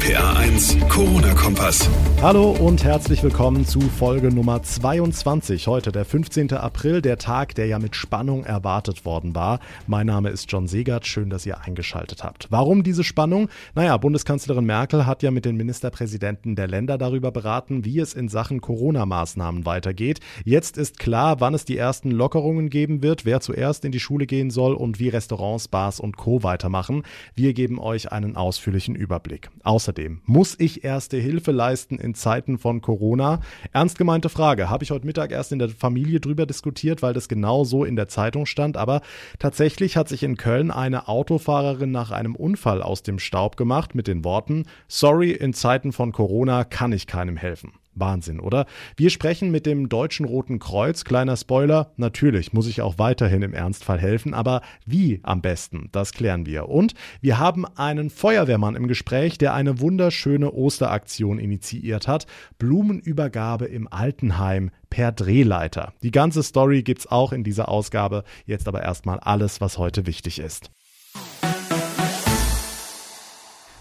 RPA 1, Corona-Kompass. Hallo und herzlich willkommen zu Folge Nummer 22. Heute der 15. April, der Tag, der ja mit Spannung erwartet worden war. Mein Name ist John Segert, schön, dass ihr eingeschaltet habt. Warum diese Spannung? Naja, Bundeskanzlerin Merkel hat ja mit den Ministerpräsidenten der Länder darüber beraten, wie es in Sachen Corona-Maßnahmen weitergeht. Jetzt ist klar, wann es die ersten Lockerungen geben wird, wer zuerst in die Schule gehen soll und wie Restaurants, Bars und Co. weitermachen. Wir geben euch einen ausführlichen Überblick. Außerdem, muss ich erste Hilfe leisten in Zeiten von Corona? Ernst gemeinte Frage. Habe ich heute Mittag erst in der Familie drüber diskutiert, weil das genau so in der Zeitung stand. Aber tatsächlich hat sich in Köln eine Autofahrerin nach einem Unfall aus dem Staub gemacht mit den Worten, sorry, in Zeiten von Corona kann ich keinem helfen. Wahnsinn, oder? Wir sprechen mit dem Deutschen Roten Kreuz. Kleiner Spoiler, natürlich muss ich auch weiterhin im Ernstfall helfen, aber wie am besten, das klären wir. Und wir haben einen Feuerwehrmann im Gespräch, der eine wunderschöne Osteraktion initiiert hat. Blumenübergabe im Altenheim per Drehleiter. Die ganze Story gibt's auch in dieser Ausgabe. Jetzt aber erstmal alles, was heute wichtig ist.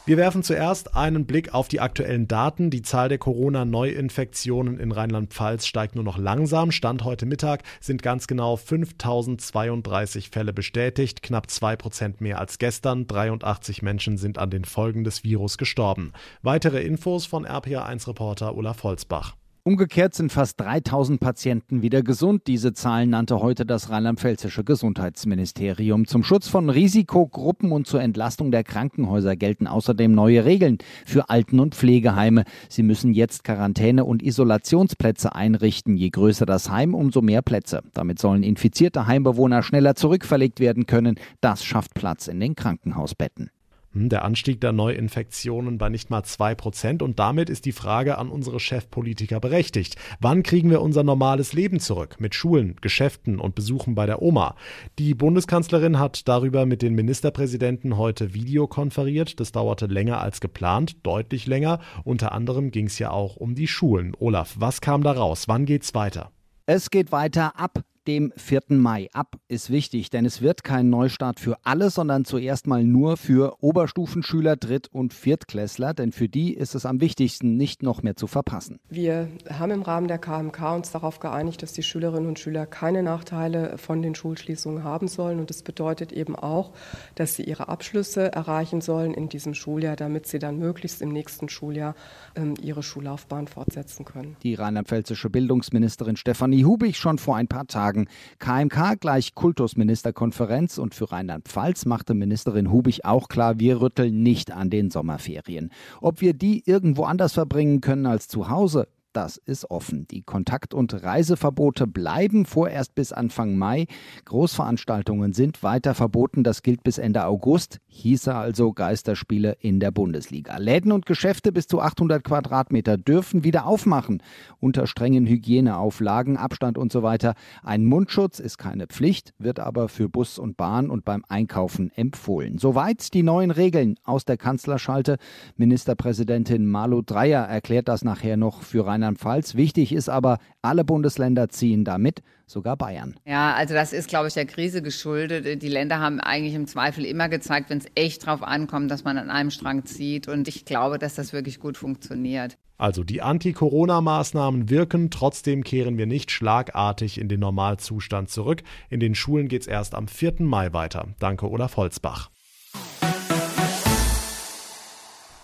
Wir werfen zuerst einen Blick auf die aktuellen Daten. Die Zahl der Corona-Neuinfektionen in Rheinland-Pfalz steigt nur noch langsam. Stand heute Mittag sind ganz genau 5032 Fälle bestätigt, knapp 2 Prozent mehr als gestern. 83 Menschen sind an den Folgen des Virus gestorben. Weitere Infos von RPA1-Reporter Olaf Holzbach. Umgekehrt sind fast 3000 Patienten wieder gesund. Diese Zahlen nannte heute das rheinland-pfälzische Gesundheitsministerium. Zum Schutz von Risikogruppen und zur Entlastung der Krankenhäuser gelten außerdem neue Regeln für Alten- und Pflegeheime. Sie müssen jetzt Quarantäne- und Isolationsplätze einrichten. Je größer das Heim, umso mehr Plätze. Damit sollen infizierte Heimbewohner schneller zurückverlegt werden können. Das schafft Platz in den Krankenhausbetten. Hm, der Anstieg der Neuinfektionen bei nicht mal zwei Prozent und damit ist die Frage an unsere Chefpolitiker berechtigt. Wann kriegen wir unser normales Leben zurück? Mit Schulen, Geschäften und Besuchen bei der Oma. Die Bundeskanzlerin hat darüber mit den Ministerpräsidenten heute videokonferiert. Das dauerte länger als geplant, deutlich länger. Unter anderem ging es ja auch um die Schulen. Olaf, was kam da raus? Wann geht's weiter? Es geht weiter ab dem 4. Mai ab ist wichtig, denn es wird kein Neustart für alle, sondern zuerst mal nur für Oberstufenschüler, Dritt- und Viertklässler, denn für die ist es am wichtigsten, nicht noch mehr zu verpassen. Wir haben im Rahmen der KMK uns darauf geeinigt, dass die Schülerinnen und Schüler keine Nachteile von den Schulschließungen haben sollen und das bedeutet eben auch, dass sie ihre Abschlüsse erreichen sollen in diesem Schuljahr, damit sie dann möglichst im nächsten Schuljahr ähm, ihre Schullaufbahn fortsetzen können. Die rheinland-pfälzische Bildungsministerin Stefanie Hubig schon vor ein paar Tagen sagen. KMK gleich Kultusministerkonferenz und für Rheinland-Pfalz machte Ministerin Hubig auch klar, wir rütteln nicht an den Sommerferien. Ob wir die irgendwo anders verbringen können als zu Hause, das ist offen. Die Kontakt- und Reiseverbote bleiben vorerst bis Anfang Mai. Großveranstaltungen sind weiter verboten. Das gilt bis Ende August. Hieße also Geisterspiele in der Bundesliga. Läden und Geschäfte bis zu 800 Quadratmeter dürfen wieder aufmachen. Unter strengen Hygieneauflagen, Abstand und so weiter. Ein Mundschutz ist keine Pflicht, wird aber für Bus und Bahn und beim Einkaufen empfohlen. Soweit die neuen Regeln aus der Kanzlerschalte. Ministerpräsidentin Malu Dreyer erklärt das nachher noch für Rheinland Rheinland-Pfalz. Wichtig ist aber, alle Bundesländer ziehen da mit, sogar Bayern. Ja, also das ist, glaube ich, der Krise geschuldet. Die Länder haben eigentlich im Zweifel immer gezeigt, wenn es echt drauf ankommt, dass man an einem Strang zieht. Und ich glaube, dass das wirklich gut funktioniert. Also die Anti-Corona-Maßnahmen wirken, trotzdem kehren wir nicht schlagartig in den Normalzustand zurück. In den Schulen geht es erst am 4. Mai weiter. Danke, Olaf Holzbach.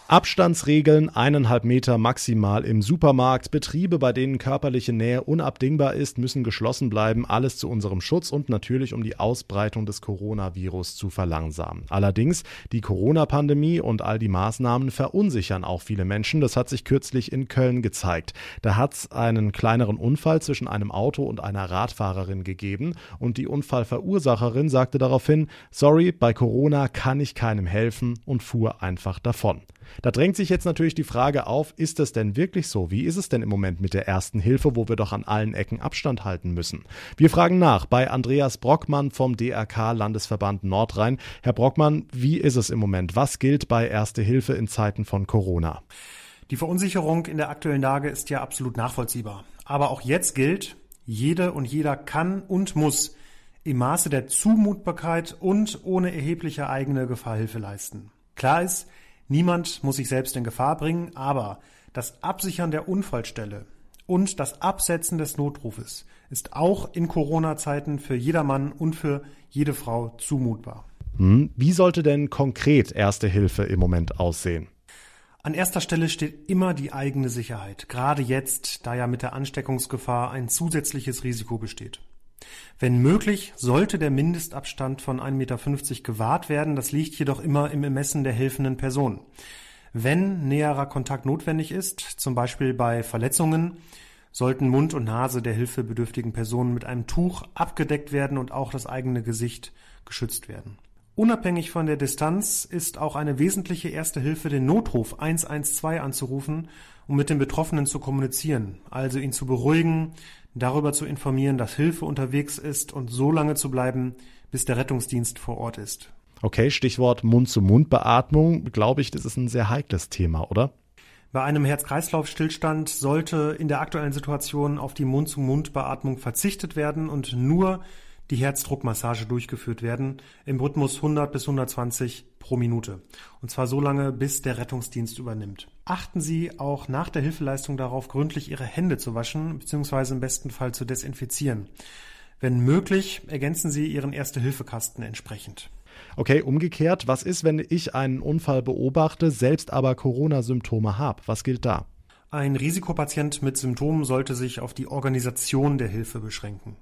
Abstandsregeln eineinhalb Meter maximal im Supermarkt. Betriebe, bei denen körperliche Nähe unabdingbar ist, müssen geschlossen bleiben. Alles zu unserem Schutz und natürlich um die Ausbreitung des Coronavirus zu verlangsamen. Allerdings, die Corona-Pandemie und all die Maßnahmen verunsichern auch viele Menschen. Das hat sich kürzlich in Köln gezeigt. Da hat es einen kleineren Unfall zwischen einem Auto und einer Radfahrerin gegeben und die Unfallverursacherin sagte daraufhin, sorry, bei Corona kann ich keinem helfen und fuhr einfach davon. Da drängt sich jetzt natürlich die Frage auf, ist es denn wirklich so? Wie ist es denn im Moment mit der ersten Hilfe, wo wir doch an allen Ecken Abstand halten müssen? Wir fragen nach bei Andreas Brockmann vom DRK Landesverband Nordrhein. Herr Brockmann, wie ist es im Moment? Was gilt bei Erste Hilfe in Zeiten von Corona? Die Verunsicherung in der aktuellen Lage ist ja absolut nachvollziehbar. Aber auch jetzt gilt, jede und jeder kann und muss im Maße der Zumutbarkeit und ohne erhebliche eigene Gefahr Hilfe leisten. Klar ist, Niemand muss sich selbst in Gefahr bringen, aber das Absichern der Unfallstelle und das Absetzen des Notrufes ist auch in Corona-Zeiten für jedermann und für jede Frau zumutbar. Hm, wie sollte denn konkret Erste Hilfe im Moment aussehen? An erster Stelle steht immer die eigene Sicherheit, gerade jetzt, da ja mit der Ansteckungsgefahr ein zusätzliches Risiko besteht. Wenn möglich, sollte der Mindestabstand von 1,50 Meter gewahrt werden, das liegt jedoch immer im Ermessen der helfenden Person. Wenn näherer Kontakt notwendig ist, zum Beispiel bei Verletzungen, sollten Mund und Nase der hilfebedürftigen Person mit einem Tuch abgedeckt werden und auch das eigene Gesicht geschützt werden. Unabhängig von der Distanz ist auch eine wesentliche erste Hilfe, den Notruf 112 anzurufen, um mit dem Betroffenen zu kommunizieren, also ihn zu beruhigen, darüber zu informieren, dass Hilfe unterwegs ist und so lange zu bleiben, bis der Rettungsdienst vor Ort ist. Okay, Stichwort Mund-zu-Mund-Beatmung. Glaube ich, das ist ein sehr heikles Thema, oder? Bei einem Herz-Kreislauf-Stillstand sollte in der aktuellen Situation auf die Mund-zu-Mund-Beatmung verzichtet werden und nur die Herzdruckmassage durchgeführt werden im Rhythmus 100 bis 120 pro Minute. Und zwar so lange, bis der Rettungsdienst übernimmt. Achten Sie auch nach der Hilfeleistung darauf, gründlich Ihre Hände zu waschen bzw. im besten Fall zu desinfizieren. Wenn möglich, ergänzen Sie Ihren Erste-Hilfe-Kasten entsprechend. Okay, umgekehrt, was ist, wenn ich einen Unfall beobachte, selbst aber Corona-Symptome habe? Was gilt da? Ein Risikopatient mit Symptomen sollte sich auf die Organisation der Hilfe beschränken.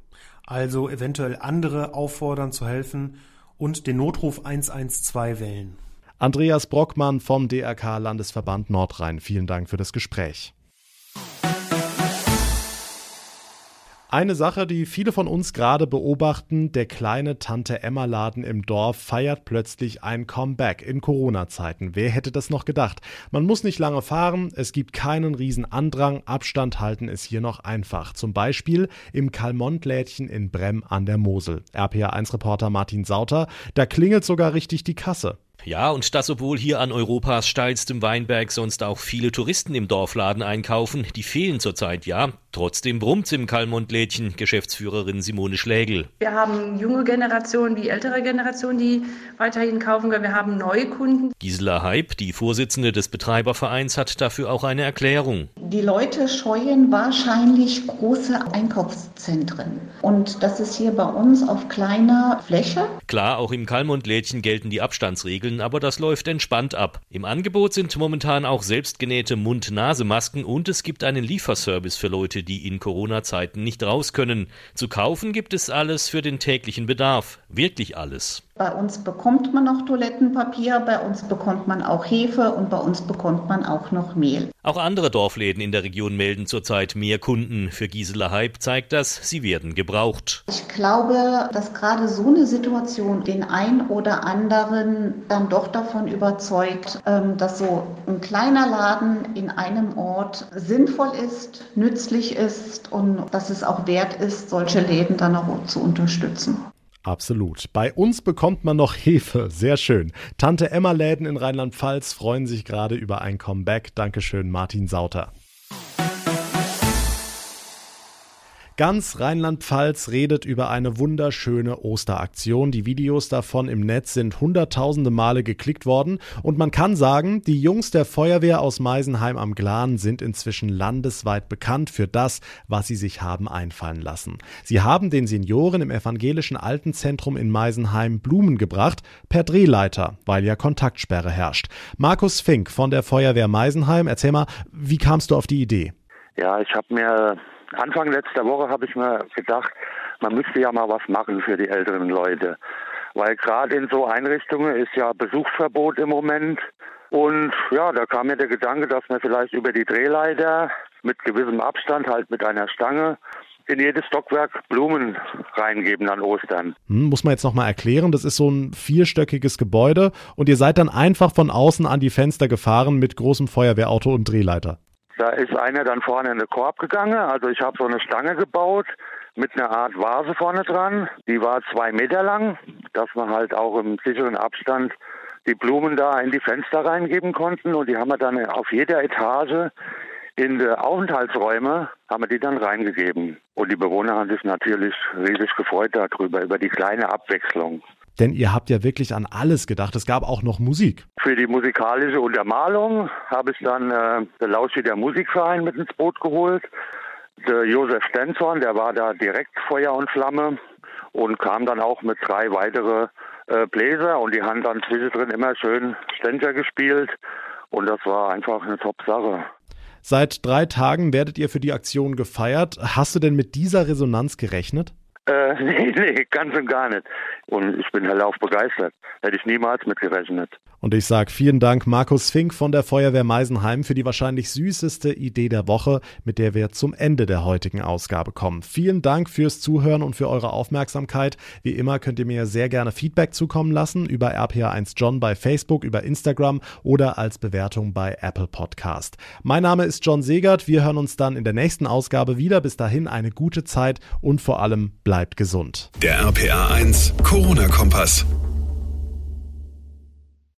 Also eventuell andere auffordern zu helfen und den Notruf 112 wählen. Andreas Brockmann vom DRK Landesverband Nordrhein, vielen Dank für das Gespräch. Eine Sache, die viele von uns gerade beobachten, der kleine Tante-Emma-Laden im Dorf feiert plötzlich ein Comeback in Corona-Zeiten. Wer hätte das noch gedacht? Man muss nicht lange fahren, es gibt keinen riesen Andrang, Abstand halten ist hier noch einfach. Zum Beispiel im Kalmont-Lädchen in Brem an der Mosel. RPA1-Reporter Martin Sauter, da klingelt sogar richtig die Kasse. Ja, und das obwohl hier an Europas steilstem Weinberg sonst auch viele Touristen im Dorfladen einkaufen. Die fehlen zurzeit ja. Trotzdem brummt's im Kalmund-Lädchen, Geschäftsführerin Simone Schlägel. Wir haben junge Generationen wie ältere Generationen, die weiterhin kaufen können. Wir haben neue Kunden. Gisela Heib, die Vorsitzende des Betreibervereins, hat dafür auch eine Erklärung. Die Leute scheuen wahrscheinlich große Einkaufszentren. Und das ist hier bei uns auf kleiner Fläche. Klar, auch im Kalmund-Lädchen gelten die Abstandsregeln, aber das läuft entspannt ab. Im Angebot sind momentan auch selbstgenähte Mund-Nase-Masken und es gibt einen Lieferservice für Leute, die in Corona-Zeiten nicht raus können. Zu kaufen gibt es alles für den täglichen Bedarf. Wirklich alles. Bei uns bekommt man noch Toilettenpapier, bei uns bekommt man auch Hefe und bei uns bekommt man auch noch Mehl. Auch andere Dorfläden in der Region melden zurzeit mehr Kunden. Für Gisela Hype zeigt das, sie werden gebraucht. Ich glaube, dass gerade so eine Situation den ein oder anderen dann doch davon überzeugt, ähm, dass so ein kleiner Laden in einem Ort sinnvoll ist, nützlich ist und dass es auch wert ist, solche Läden dann auch zu unterstützen. Absolut. Bei uns bekommt man noch Hefe. Sehr schön. Tante Emma Läden in Rheinland-Pfalz freuen sich gerade über ein Comeback. Dankeschön, Martin Sauter. Ganz Rheinland-Pfalz redet über eine wunderschöne Osteraktion. Die Videos davon im Netz sind hunderttausende Male geklickt worden und man kann sagen, die Jungs der Feuerwehr aus Meisenheim am Glan sind inzwischen landesweit bekannt für das, was sie sich haben einfallen lassen. Sie haben den Senioren im evangelischen Altenzentrum in Meisenheim Blumen gebracht, per Drehleiter, weil ja Kontaktsperre herrscht. Markus Fink von der Feuerwehr Meisenheim, erzähl mal, wie kamst du auf die Idee? Ja, ich habe mir Anfang letzter Woche habe ich mir gedacht, man müsste ja mal was machen für die älteren Leute. Weil gerade in so Einrichtungen ist ja Besuchsverbot im Moment. Und ja, da kam mir der Gedanke, dass man vielleicht über die Drehleiter mit gewissem Abstand, halt mit einer Stange, in jedes Stockwerk Blumen reingeben an Ostern. Hm, muss man jetzt nochmal erklären, das ist so ein vierstöckiges Gebäude und ihr seid dann einfach von außen an die Fenster gefahren mit großem Feuerwehrauto und Drehleiter. Da ist einer dann vorne in den Korb gegangen. Also ich habe so eine Stange gebaut mit einer Art Vase vorne dran. Die war zwei Meter lang, dass man halt auch im sicheren Abstand die Blumen da in die Fenster reingeben konnten. Und die haben wir dann auf jeder Etage in die Aufenthaltsräume haben wir die dann reingegeben. Und die Bewohner haben sich natürlich riesig gefreut darüber, über die kleine Abwechslung. Denn ihr habt ja wirklich an alles gedacht. Es gab auch noch Musik. Für die musikalische Untermalung habe ich dann äh, der Lauschi der Musikverein mit ins Boot geholt. Der Josef Stenzorn, der war da direkt Feuer und Flamme und kam dann auch mit drei weitere äh, Bläser und die haben dann zwischendrin immer schön Ständer gespielt und das war einfach eine Top-Sache. Seit drei Tagen werdet ihr für die Aktion gefeiert. Hast du denn mit dieser Resonanz gerechnet? Äh, nee, nee, ganz und gar nicht. Und ich bin hellauf begeistert. Hätte ich niemals mitgerechnet. Und ich sage vielen Dank Markus Fink von der Feuerwehr Meisenheim für die wahrscheinlich süßeste Idee der Woche, mit der wir zum Ende der heutigen Ausgabe kommen. Vielen Dank fürs Zuhören und für eure Aufmerksamkeit. Wie immer könnt ihr mir sehr gerne Feedback zukommen lassen über RPA1 John bei Facebook, über Instagram oder als Bewertung bei Apple Podcast. Mein Name ist John Segert. Wir hören uns dann in der nächsten Ausgabe wieder. Bis dahin eine gute Zeit und vor allem bleibt gesund. Der RPA1 Corona-Kompass.